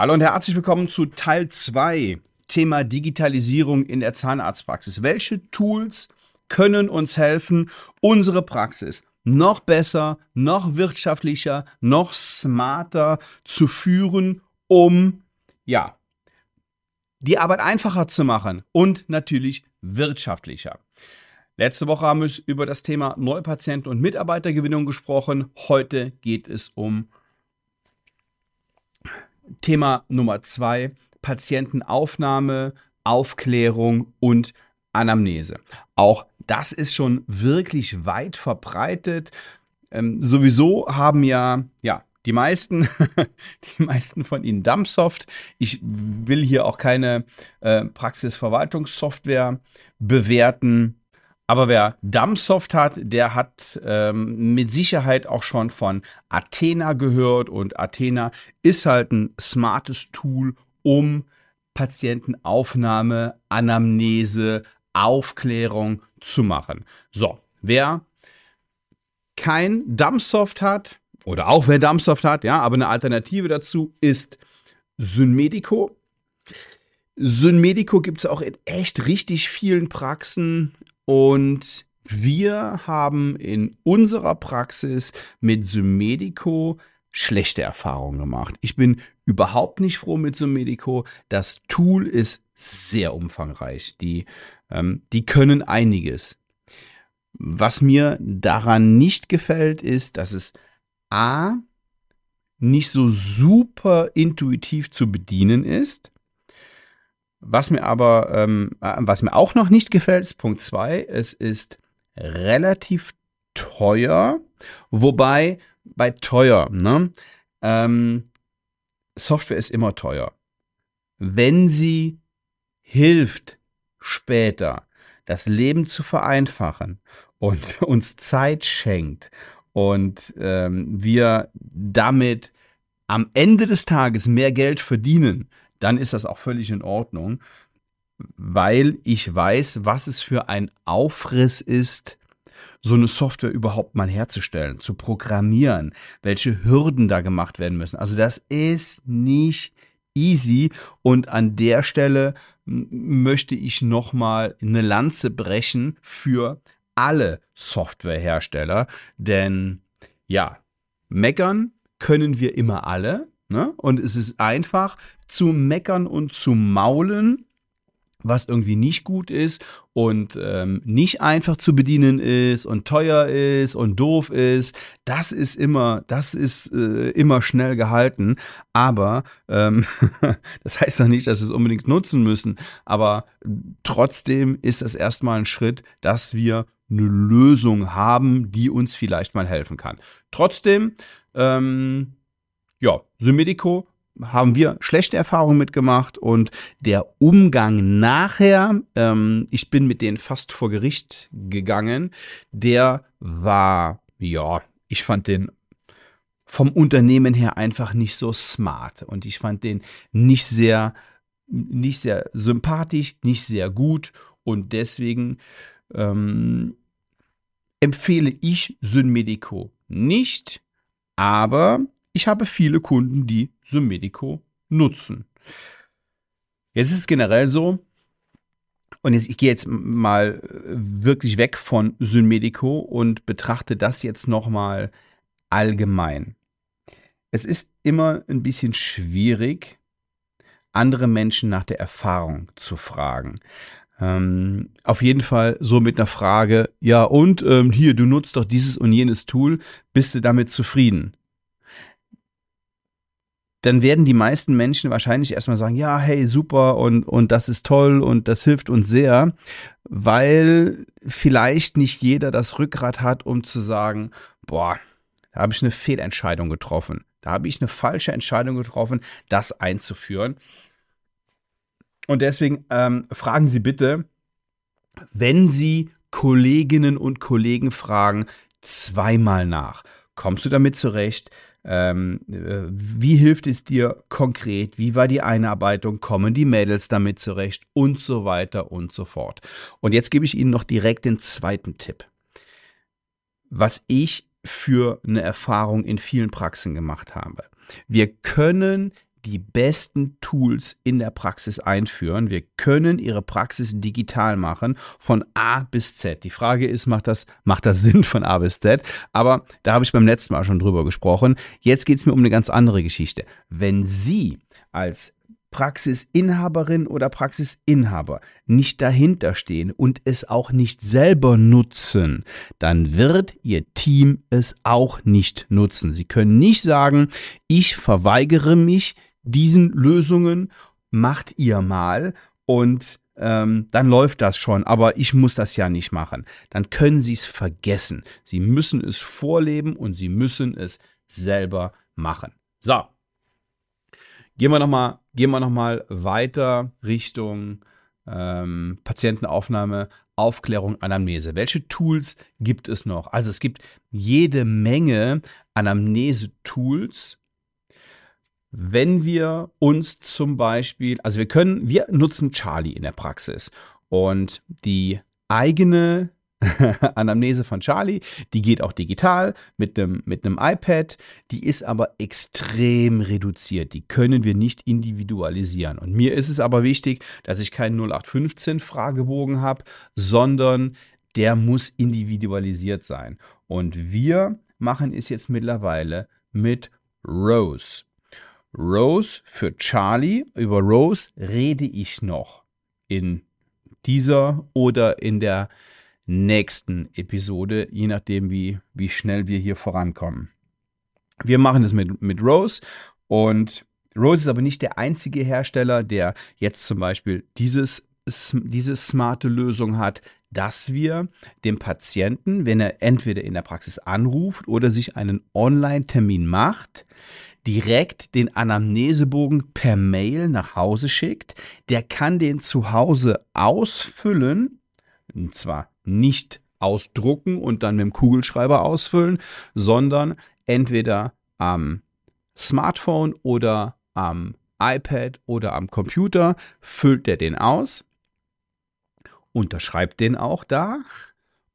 Hallo und herzlich willkommen zu Teil 2, Thema Digitalisierung in der Zahnarztpraxis. Welche Tools können uns helfen, unsere Praxis noch besser, noch wirtschaftlicher, noch smarter zu führen, um ja, die Arbeit einfacher zu machen und natürlich wirtschaftlicher. Letzte Woche haben wir über das Thema Neupatienten- und Mitarbeitergewinnung gesprochen. Heute geht es um Thema Nummer zwei, Patientenaufnahme, Aufklärung und Anamnese. Auch das ist schon wirklich weit verbreitet. Ähm, sowieso haben ja, ja, die meisten, die meisten von Ihnen Dumpsoft. Ich will hier auch keine äh, Praxisverwaltungssoftware bewerten. Aber wer Dumbsoft hat, der hat ähm, mit Sicherheit auch schon von Athena gehört und Athena ist halt ein smartes Tool, um Patientenaufnahme, Anamnese, Aufklärung zu machen. So, wer kein Dumbsoft hat oder auch wer Dumbsoft hat, ja, aber eine Alternative dazu ist Synmedico. Synmedico gibt es auch in echt richtig vielen Praxen und wir haben in unserer Praxis mit Symedico schlechte Erfahrungen gemacht. Ich bin überhaupt nicht froh mit Symedico. Das Tool ist sehr umfangreich. Die, ähm, die können einiges. Was mir daran nicht gefällt, ist, dass es A nicht so super intuitiv zu bedienen ist was mir aber, ähm, äh, was mir auch noch nicht gefällt, ist Punkt 2. Es ist relativ teuer, wobei bei teuer, ne? Ähm, Software ist immer teuer. Wenn sie hilft, später das Leben zu vereinfachen und uns Zeit schenkt und ähm, wir damit am Ende des Tages mehr Geld verdienen, dann ist das auch völlig in Ordnung, weil ich weiß, was es für ein Aufriss ist, so eine Software überhaupt mal herzustellen, zu programmieren, welche Hürden da gemacht werden müssen. Also das ist nicht easy und an der Stelle möchte ich nochmal eine Lanze brechen für alle Softwarehersteller, denn ja, meckern können wir immer alle, Ne? Und es ist einfach zu meckern und zu maulen, was irgendwie nicht gut ist und ähm, nicht einfach zu bedienen ist und teuer ist und doof ist, das ist immer, das ist äh, immer schnell gehalten. Aber ähm, das heißt doch nicht, dass wir es unbedingt nutzen müssen. Aber trotzdem ist das erstmal ein Schritt, dass wir eine Lösung haben, die uns vielleicht mal helfen kann. Trotzdem ähm, ja, Symedico haben wir schlechte Erfahrungen mitgemacht und der Umgang nachher, ähm, ich bin mit denen fast vor Gericht gegangen, der war, ja, ich fand den vom Unternehmen her einfach nicht so smart und ich fand den nicht sehr, nicht sehr sympathisch, nicht sehr gut und deswegen ähm, empfehle ich Synmedico nicht, aber ich habe viele Kunden, die Symedico nutzen. Jetzt ist es generell so, und jetzt, ich gehe jetzt mal äh, wirklich weg von Synmedico und betrachte das jetzt nochmal allgemein. Es ist immer ein bisschen schwierig, andere Menschen nach der Erfahrung zu fragen. Ähm, auf jeden Fall so mit einer Frage, ja und ähm, hier, du nutzt doch dieses und jenes Tool, bist du damit zufrieden? Dann werden die meisten Menschen wahrscheinlich erstmal sagen, ja, hey, super und, und das ist toll und das hilft uns sehr, weil vielleicht nicht jeder das Rückgrat hat, um zu sagen, boah, da habe ich eine Fehlentscheidung getroffen. Da habe ich eine falsche Entscheidung getroffen, das einzuführen. Und deswegen ähm, fragen Sie bitte, wenn Sie Kolleginnen und Kollegen fragen, zweimal nach. Kommst du damit zurecht? Ähm, äh, wie hilft es dir konkret? Wie war die Einarbeitung? Kommen die Mädels damit zurecht? Und so weiter und so fort. Und jetzt gebe ich Ihnen noch direkt den zweiten Tipp. Was ich für eine Erfahrung in vielen Praxen gemacht habe. Wir können die besten Tools in der Praxis einführen. Wir können Ihre Praxis digital machen von A bis Z. Die Frage ist, macht das, macht das Sinn von A bis Z? Aber da habe ich beim letzten Mal schon drüber gesprochen. Jetzt geht es mir um eine ganz andere Geschichte. Wenn Sie als Praxisinhaberin oder Praxisinhaber nicht dahinter stehen und es auch nicht selber nutzen, dann wird Ihr Team es auch nicht nutzen. Sie können nicht sagen, ich verweigere mich diesen Lösungen, macht ihr mal und ähm, dann läuft das schon, aber ich muss das ja nicht machen. Dann können Sie es vergessen. Sie müssen es vorleben und Sie müssen es selber machen. So, Gehen wir nochmal noch weiter Richtung ähm, Patientenaufnahme, Aufklärung, Anamnese. Welche Tools gibt es noch? Also es gibt jede Menge Anamnese-Tools. Wenn wir uns zum Beispiel, also wir können, wir nutzen Charlie in der Praxis und die eigene Anamnese von Charlie, die geht auch digital mit einem mit iPad, die ist aber extrem reduziert. Die können wir nicht individualisieren. Und mir ist es aber wichtig, dass ich keinen 0815 Fragebogen habe, sondern der muss individualisiert sein. Und wir machen es jetzt mittlerweile mit Rose. Rose für Charlie. Über Rose rede ich noch in dieser oder in der nächsten Episode, je nachdem, wie, wie schnell wir hier vorankommen. Wir machen es mit, mit Rose und Rose ist aber nicht der einzige Hersteller, der jetzt zum Beispiel dieses, diese smarte Lösung hat, dass wir dem Patienten, wenn er entweder in der Praxis anruft oder sich einen Online-Termin macht, direkt den Anamnesebogen per Mail nach Hause schickt. Der kann den zu Hause ausfüllen, und zwar nicht ausdrucken und dann mit dem Kugelschreiber ausfüllen, sondern entweder am Smartphone oder am iPad oder am Computer füllt er den aus, unterschreibt den auch da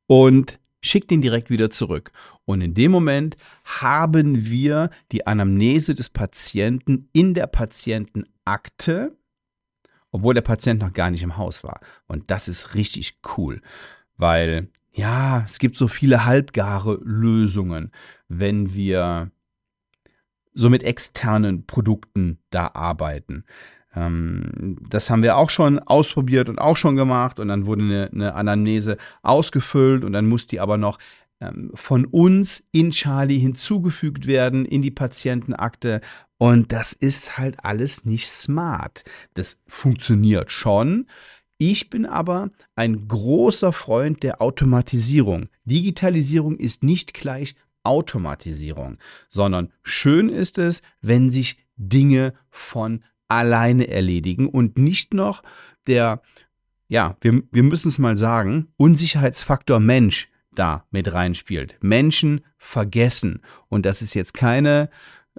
und schickt ihn direkt wieder zurück. Und in dem Moment haben wir die Anamnese des Patienten in der Patientenakte, obwohl der Patient noch gar nicht im Haus war. Und das ist richtig cool weil ja, es gibt so viele halbgare Lösungen, wenn wir so mit externen Produkten da arbeiten. Ähm, das haben wir auch schon ausprobiert und auch schon gemacht und dann wurde eine, eine Anamnese ausgefüllt und dann muss die aber noch ähm, von uns in Charlie hinzugefügt werden in die Patientenakte und das ist halt alles nicht smart. Das funktioniert schon, ich bin aber ein großer Freund der Automatisierung. Digitalisierung ist nicht gleich Automatisierung, sondern schön ist es, wenn sich Dinge von alleine erledigen und nicht noch der, ja, wir, wir müssen es mal sagen, Unsicherheitsfaktor Mensch da mit reinspielt. Menschen vergessen. Und das ist jetzt keine,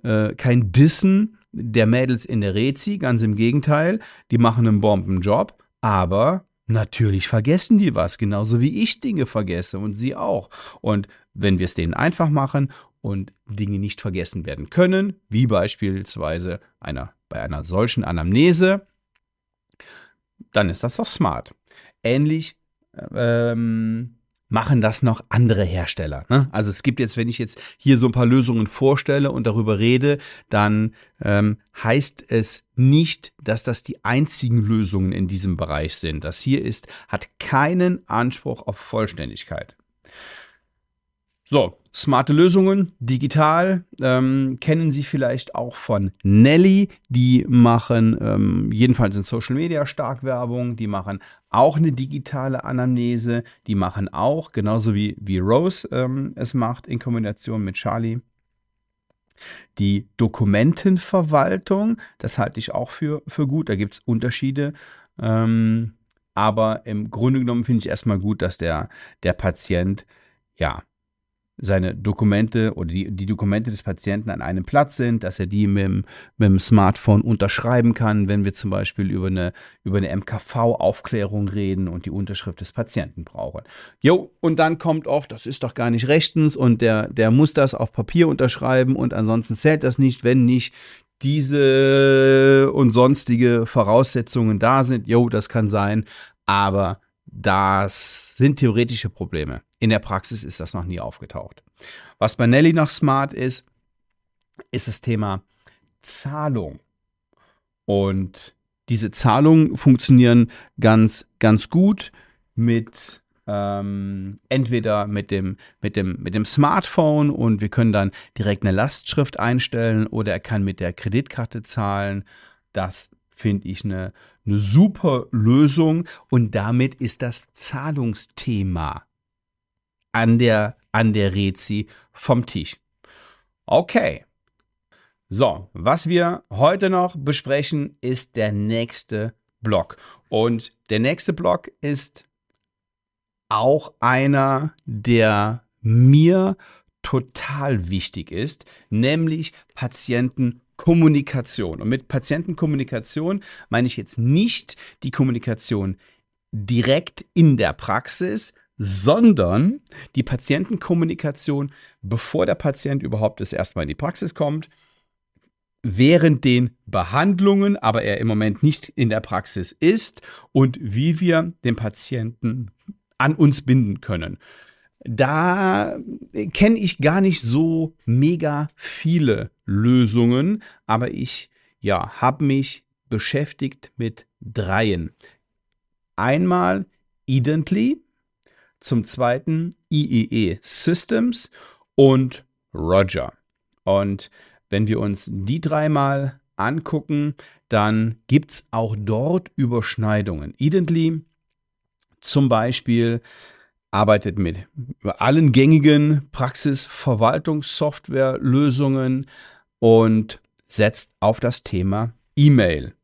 äh, kein Dissen der Mädels in der Rezi, ganz im Gegenteil, die machen einen Bombenjob aber natürlich vergessen die was, genauso wie ich Dinge vergesse und sie auch. Und wenn wir es denen einfach machen und Dinge nicht vergessen werden können, wie beispielsweise einer, bei einer solchen Anamnese, dann ist das doch smart. Ähnlich ähm, machen das noch andere Hersteller. Ne? Also es gibt jetzt, wenn ich jetzt hier so ein paar Lösungen vorstelle und darüber rede, dann ähm, heißt es nicht, dass das die einzigen Lösungen in diesem Bereich sind. Das hier ist, hat keinen Anspruch auf Vollständigkeit. So, smarte Lösungen, digital, ähm, kennen Sie vielleicht auch von Nelly. Die machen ähm, jedenfalls in Social Media stark Werbung. Die machen auch eine digitale Anamnese. Die machen auch, genauso wie, wie Rose ähm, es macht, in Kombination mit Charlie. Die Dokumentenverwaltung, das halte ich auch für, für gut. Da gibt es Unterschiede. Ähm, aber im Grunde genommen finde ich erstmal gut, dass der, der Patient ja seine Dokumente oder die, die Dokumente des Patienten an einem Platz sind, dass er die mit, dem, mit dem Smartphone unterschreiben kann, wenn wir zum Beispiel über eine, über eine MKV-Aufklärung reden und die Unterschrift des Patienten brauchen. Jo, und dann kommt oft, das ist doch gar nicht rechtens und der, der muss das auf Papier unterschreiben und ansonsten zählt das nicht, wenn nicht diese und sonstige Voraussetzungen da sind. Jo, das kann sein, aber das sind theoretische Probleme. In der Praxis ist das noch nie aufgetaucht. Was bei Nelly noch smart ist, ist das Thema Zahlung. Und diese Zahlungen funktionieren ganz, ganz gut mit ähm, entweder mit dem, mit, dem, mit dem Smartphone und wir können dann direkt eine Lastschrift einstellen oder er kann mit der Kreditkarte zahlen. Das finde ich eine, eine super Lösung und damit ist das Zahlungsthema an der, an der Rezi vom Tisch. Okay. So, was wir heute noch besprechen, ist der nächste Block. Und der nächste Block ist auch einer, der mir total wichtig ist, nämlich Patientenkommunikation. Und mit Patientenkommunikation meine ich jetzt nicht die Kommunikation direkt in der Praxis, sondern die Patientenkommunikation, bevor der Patient überhaupt das erste Mal in die Praxis kommt, während den Behandlungen, aber er im Moment nicht in der Praxis ist und wie wir den Patienten an uns binden können. Da kenne ich gar nicht so mega viele Lösungen, aber ich ja, habe mich beschäftigt mit dreien. Einmal Idently, zum zweiten IEE Systems und Roger. Und wenn wir uns die dreimal angucken, dann gibt es auch dort Überschneidungen. Idently zum Beispiel arbeitet mit allen gängigen Praxisverwaltungssoftwarelösungen und setzt auf das Thema E-Mail.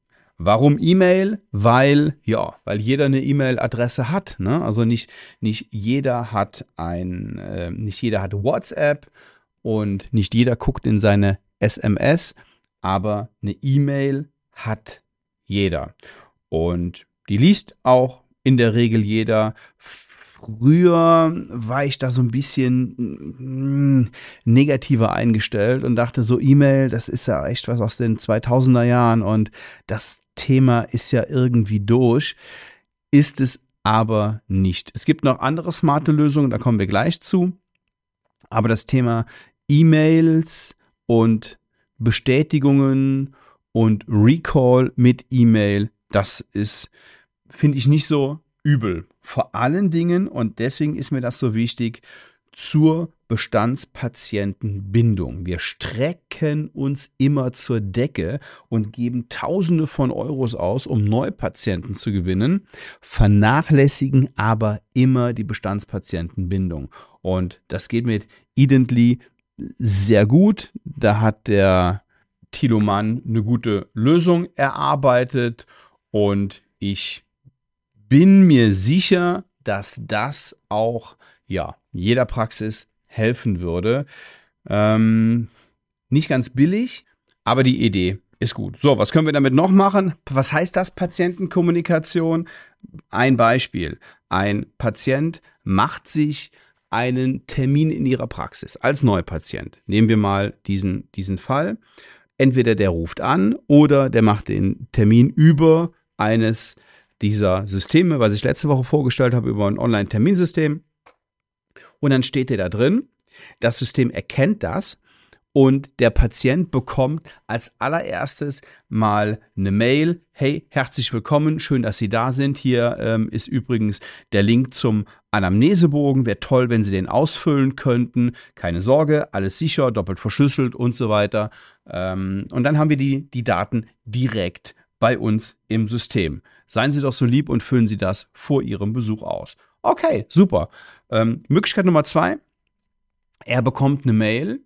Warum E-Mail? Weil, ja, weil jeder eine E-Mail-Adresse hat. Ne? Also nicht, nicht jeder hat ein, äh, nicht jeder hat WhatsApp und nicht jeder guckt in seine SMS, aber eine E-Mail hat jeder. Und die liest auch in der Regel jeder. Früher war ich da so ein bisschen mm, negativer eingestellt und dachte so, E-Mail, das ist ja echt was aus den 2000er Jahren und das Thema ist ja irgendwie durch. Ist es aber nicht. Es gibt noch andere smarte Lösungen, da kommen wir gleich zu. Aber das Thema E-Mails und Bestätigungen und Recall mit E-Mail, das ist finde ich nicht so übel. Vor allen Dingen, und deswegen ist mir das so wichtig, zur Bestandspatientenbindung. Wir strecken uns immer zur Decke und geben Tausende von Euros aus, um Neupatienten zu gewinnen, vernachlässigen aber immer die Bestandspatientenbindung. Und das geht mit Idently sehr gut. Da hat der Thilo Mann eine gute Lösung erarbeitet und ich bin mir sicher, dass das auch ja, jeder Praxis helfen würde. Ähm, nicht ganz billig, aber die Idee ist gut. So, was können wir damit noch machen? Was heißt das Patientenkommunikation? Ein Beispiel. Ein Patient macht sich einen Termin in ihrer Praxis als Neupatient. Nehmen wir mal diesen, diesen Fall. Entweder der ruft an oder der macht den Termin über eines dieser Systeme, was ich letzte Woche vorgestellt habe über ein Online-Terminsystem. Und dann steht der da drin. Das System erkennt das und der Patient bekommt als allererstes mal eine Mail. Hey, herzlich willkommen, schön, dass Sie da sind. Hier ähm, ist übrigens der Link zum Anamnesebogen. Wäre toll, wenn Sie den ausfüllen könnten. Keine Sorge, alles sicher, doppelt verschlüsselt und so weiter. Ähm, und dann haben wir die, die Daten direkt bei uns im System. Seien Sie doch so lieb und füllen Sie das vor Ihrem Besuch aus. Okay, super. Ähm, Möglichkeit Nummer zwei. Er bekommt eine Mail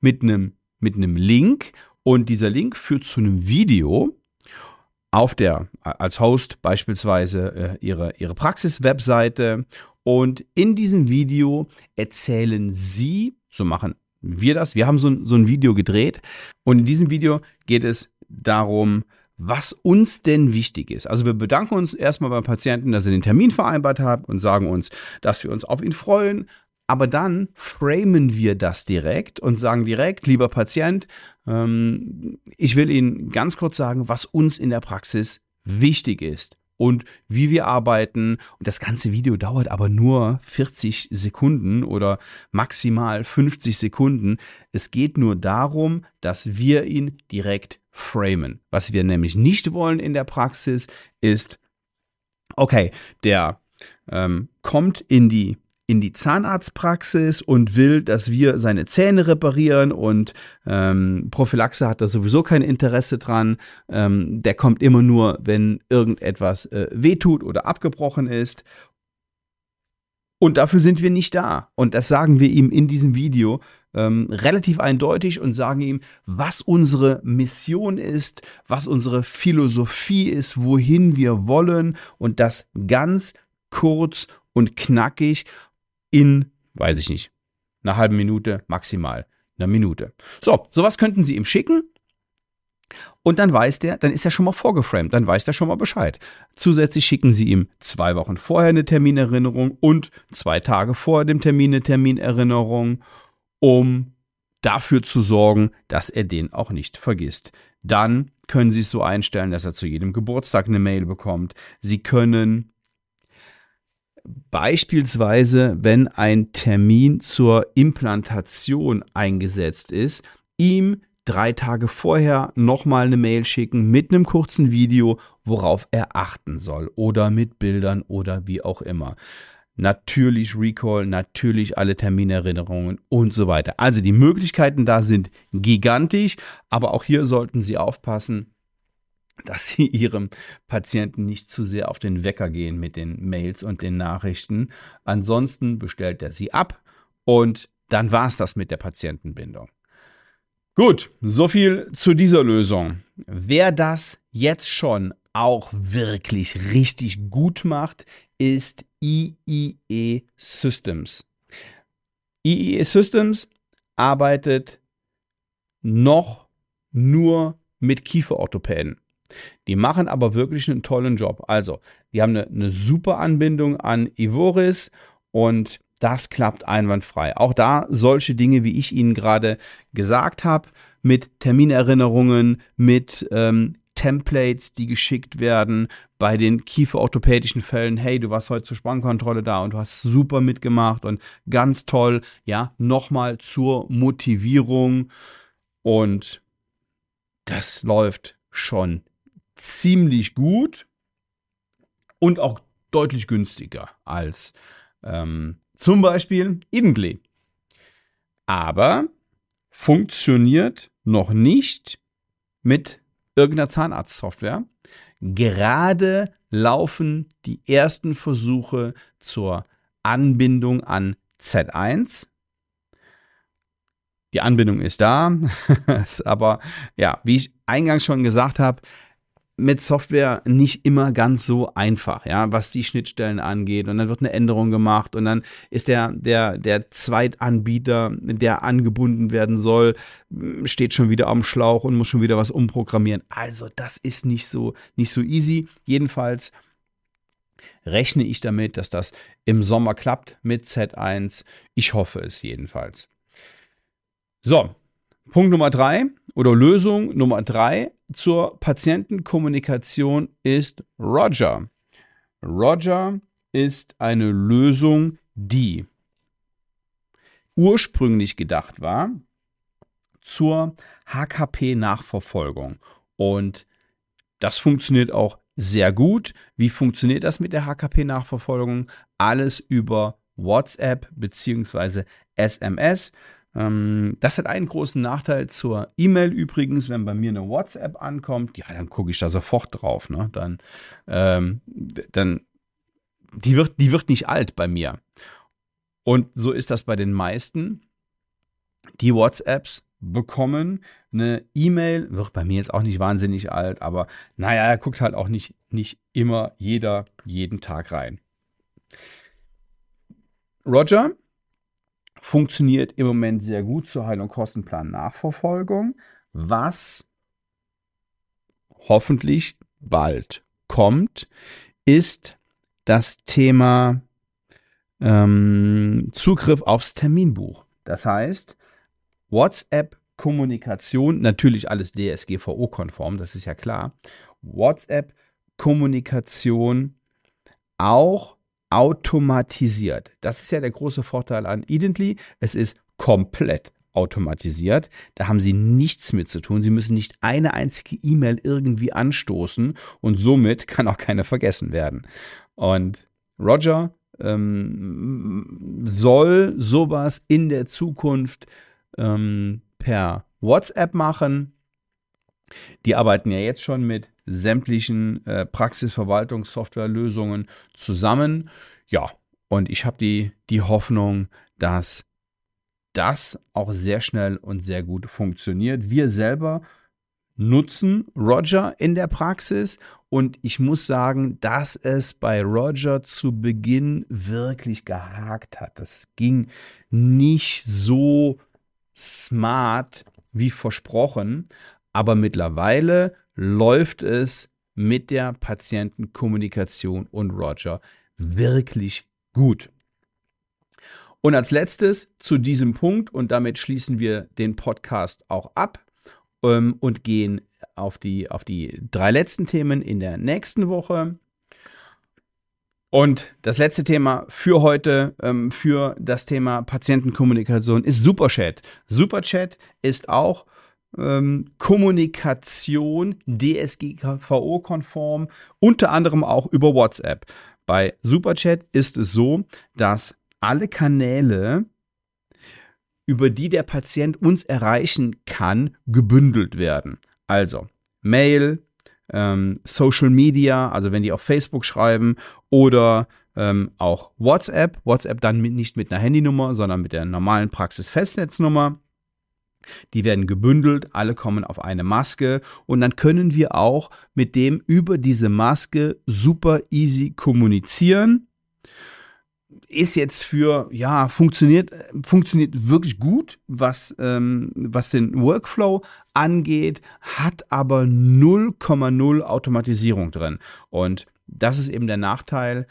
mit einem, mit einem Link und dieser Link führt zu einem Video auf der, als Host beispielsweise äh, ihre, ihre Praxis-Webseite und in diesem Video erzählen Sie, so machen wir das, wir haben so, so ein Video gedreht und in diesem Video geht es darum, was uns denn wichtig ist. Also wir bedanken uns erstmal beim Patienten, dass er den Termin vereinbart hat und sagen uns, dass wir uns auf ihn freuen. aber dann framen wir das direkt und sagen direkt, lieber Patient, ähm, ich will Ihnen ganz kurz sagen, was uns in der Praxis wichtig ist und wie wir arbeiten. Und das ganze Video dauert aber nur 40 Sekunden oder maximal 50 Sekunden. Es geht nur darum, dass wir ihn direkt framen. Was wir nämlich nicht wollen in der Praxis ist, okay, der ähm, kommt in die in die Zahnarztpraxis und will, dass wir seine Zähne reparieren und ähm, Prophylaxe hat da sowieso kein Interesse dran. Ähm, der kommt immer nur, wenn irgendetwas äh, wehtut oder abgebrochen ist. Und dafür sind wir nicht da. Und das sagen wir ihm in diesem Video ähm, relativ eindeutig und sagen ihm, was unsere Mission ist, was unsere Philosophie ist, wohin wir wollen und das ganz kurz und knackig in, weiß ich nicht, einer halben Minute, maximal einer Minute. So, sowas könnten Sie ihm schicken. Und dann weiß der, dann ist er schon mal vorgeframed, dann weiß der schon mal Bescheid. Zusätzlich schicken Sie ihm zwei Wochen vorher eine Terminerrinnerung und zwei Tage vor dem Termin eine Terminerrinnerung, um dafür zu sorgen, dass er den auch nicht vergisst. Dann können Sie es so einstellen, dass er zu jedem Geburtstag eine Mail bekommt. Sie können Beispielsweise, wenn ein Termin zur Implantation eingesetzt ist, ihm drei Tage vorher nochmal eine Mail schicken mit einem kurzen Video, worauf er achten soll oder mit Bildern oder wie auch immer. Natürlich Recall, natürlich alle Terminerinnerungen und so weiter. Also die Möglichkeiten da sind gigantisch, aber auch hier sollten Sie aufpassen, dass sie ihrem Patienten nicht zu sehr auf den Wecker gehen mit den Mails und den Nachrichten. Ansonsten bestellt er sie ab und dann war es das mit der Patientenbindung. Gut, so viel zu dieser Lösung. Wer das jetzt schon auch wirklich richtig gut macht, ist IEE Systems. IEE Systems arbeitet noch nur mit Kieferorthopäden. Die machen aber wirklich einen tollen Job. Also, die haben eine, eine super Anbindung an Ivoris und das klappt einwandfrei. Auch da solche Dinge, wie ich Ihnen gerade gesagt habe, mit Terminerinnerungen, mit ähm, Templates, die geschickt werden bei den kieferorthopädischen Fällen. Hey, du warst heute zur Spannkontrolle da und du hast super mitgemacht und ganz toll. Ja, nochmal zur Motivierung und das läuft schon ziemlich gut und auch deutlich günstiger als ähm, zum Beispiel Edenklee. Aber funktioniert noch nicht mit irgendeiner Zahnarztsoftware. Gerade laufen die ersten Versuche zur Anbindung an Z1. Die Anbindung ist da, aber ja, wie ich eingangs schon gesagt habe, mit Software nicht immer ganz so einfach, ja, was die Schnittstellen angeht. Und dann wird eine Änderung gemacht und dann ist der, der, der Zweitanbieter, der angebunden werden soll, steht schon wieder am Schlauch und muss schon wieder was umprogrammieren. Also, das ist nicht so, nicht so easy. Jedenfalls rechne ich damit, dass das im Sommer klappt mit Z1. Ich hoffe es jedenfalls. So, Punkt Nummer drei oder Lösung Nummer drei zur Patientenkommunikation ist Roger. Roger ist eine Lösung, die ursprünglich gedacht war zur HKP-Nachverfolgung. Und das funktioniert auch sehr gut. Wie funktioniert das mit der HKP-Nachverfolgung? Alles über WhatsApp bzw. SMS. Ähm, das hat einen großen Nachteil zur E-Mail übrigens, wenn bei mir eine WhatsApp ankommt, ja, dann gucke ich da sofort drauf. Ne? Dann, ähm, dann die, wird, die wird nicht alt bei mir. Und so ist das bei den meisten. Die WhatsApps bekommen eine E-Mail, wird bei mir jetzt auch nicht wahnsinnig alt, aber naja, er guckt halt auch nicht, nicht immer jeder jeden Tag rein. Roger funktioniert im Moment sehr gut zur Heil- und Kostenplan Nachverfolgung, was hoffentlich bald kommt, ist das Thema ähm, Zugriff aufs Terminbuch. Das heißt, WhatsApp-Kommunikation, natürlich alles DSGVO-konform, das ist ja klar. WhatsApp-Kommunikation auch automatisiert. Das ist ja der große Vorteil an Idently. Es ist komplett automatisiert. Da haben Sie nichts mit zu tun. Sie müssen nicht eine einzige E-Mail irgendwie anstoßen und somit kann auch keine vergessen werden. Und Roger ähm, soll sowas in der Zukunft ähm, per WhatsApp machen. Die arbeiten ja jetzt schon mit sämtlichen äh, Praxisverwaltungssoftwarelösungen zusammen. Ja, und ich habe die, die Hoffnung, dass das auch sehr schnell und sehr gut funktioniert. Wir selber nutzen Roger in der Praxis und ich muss sagen, dass es bei Roger zu Beginn wirklich gehakt hat. Das ging nicht so smart wie versprochen, aber mittlerweile läuft es mit der Patientenkommunikation und Roger wirklich gut. Und als letztes zu diesem Punkt, und damit schließen wir den Podcast auch ab ähm, und gehen auf die, auf die drei letzten Themen in der nächsten Woche. Und das letzte Thema für heute, ähm, für das Thema Patientenkommunikation, ist Superchat. Superchat ist auch ähm, Kommunikation DSGVO-konform, unter anderem auch über WhatsApp. Bei Superchat ist es so, dass alle Kanäle, über die der Patient uns erreichen kann, gebündelt werden. Also Mail, ähm, Social Media, also wenn die auf Facebook schreiben oder ähm, auch WhatsApp. WhatsApp dann mit, nicht mit einer Handynummer, sondern mit der normalen Praxis-Festnetznummer. Die werden gebündelt, alle kommen auf eine Maske und dann können wir auch mit dem über diese Maske super easy kommunizieren. Ist jetzt für, ja, funktioniert, funktioniert wirklich gut, was, ähm, was den Workflow angeht, hat aber 0,0 Automatisierung drin. Und das ist eben der Nachteil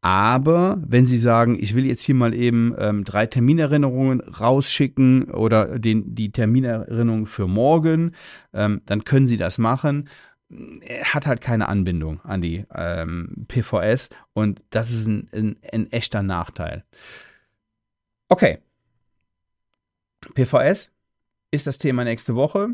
aber wenn Sie sagen, ich will jetzt hier mal eben ähm, drei Terminerinnerungen rausschicken oder den, die Terminerinnerung für morgen, ähm, dann können Sie das machen. Er hat halt keine Anbindung an die ähm, PVS und das ist ein, ein, ein echter Nachteil. Okay. PVS ist das Thema nächste Woche.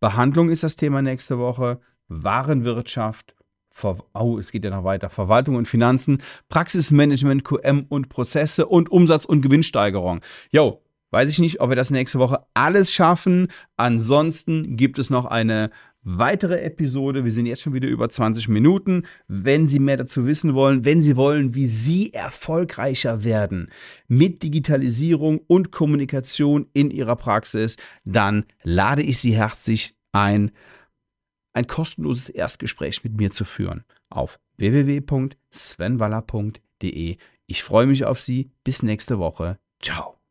Behandlung ist das Thema nächste Woche. Warenwirtschaft Ver oh, es geht ja noch weiter. Verwaltung und Finanzen, Praxismanagement, QM und Prozesse und Umsatz- und Gewinnsteigerung. Jo, weiß ich nicht, ob wir das nächste Woche alles schaffen. Ansonsten gibt es noch eine weitere Episode. Wir sind jetzt schon wieder über 20 Minuten. Wenn Sie mehr dazu wissen wollen, wenn Sie wollen, wie Sie erfolgreicher werden mit Digitalisierung und Kommunikation in Ihrer Praxis, dann lade ich Sie herzlich ein ein kostenloses Erstgespräch mit mir zu führen auf www.svenwaller.de. Ich freue mich auf Sie. Bis nächste Woche. Ciao.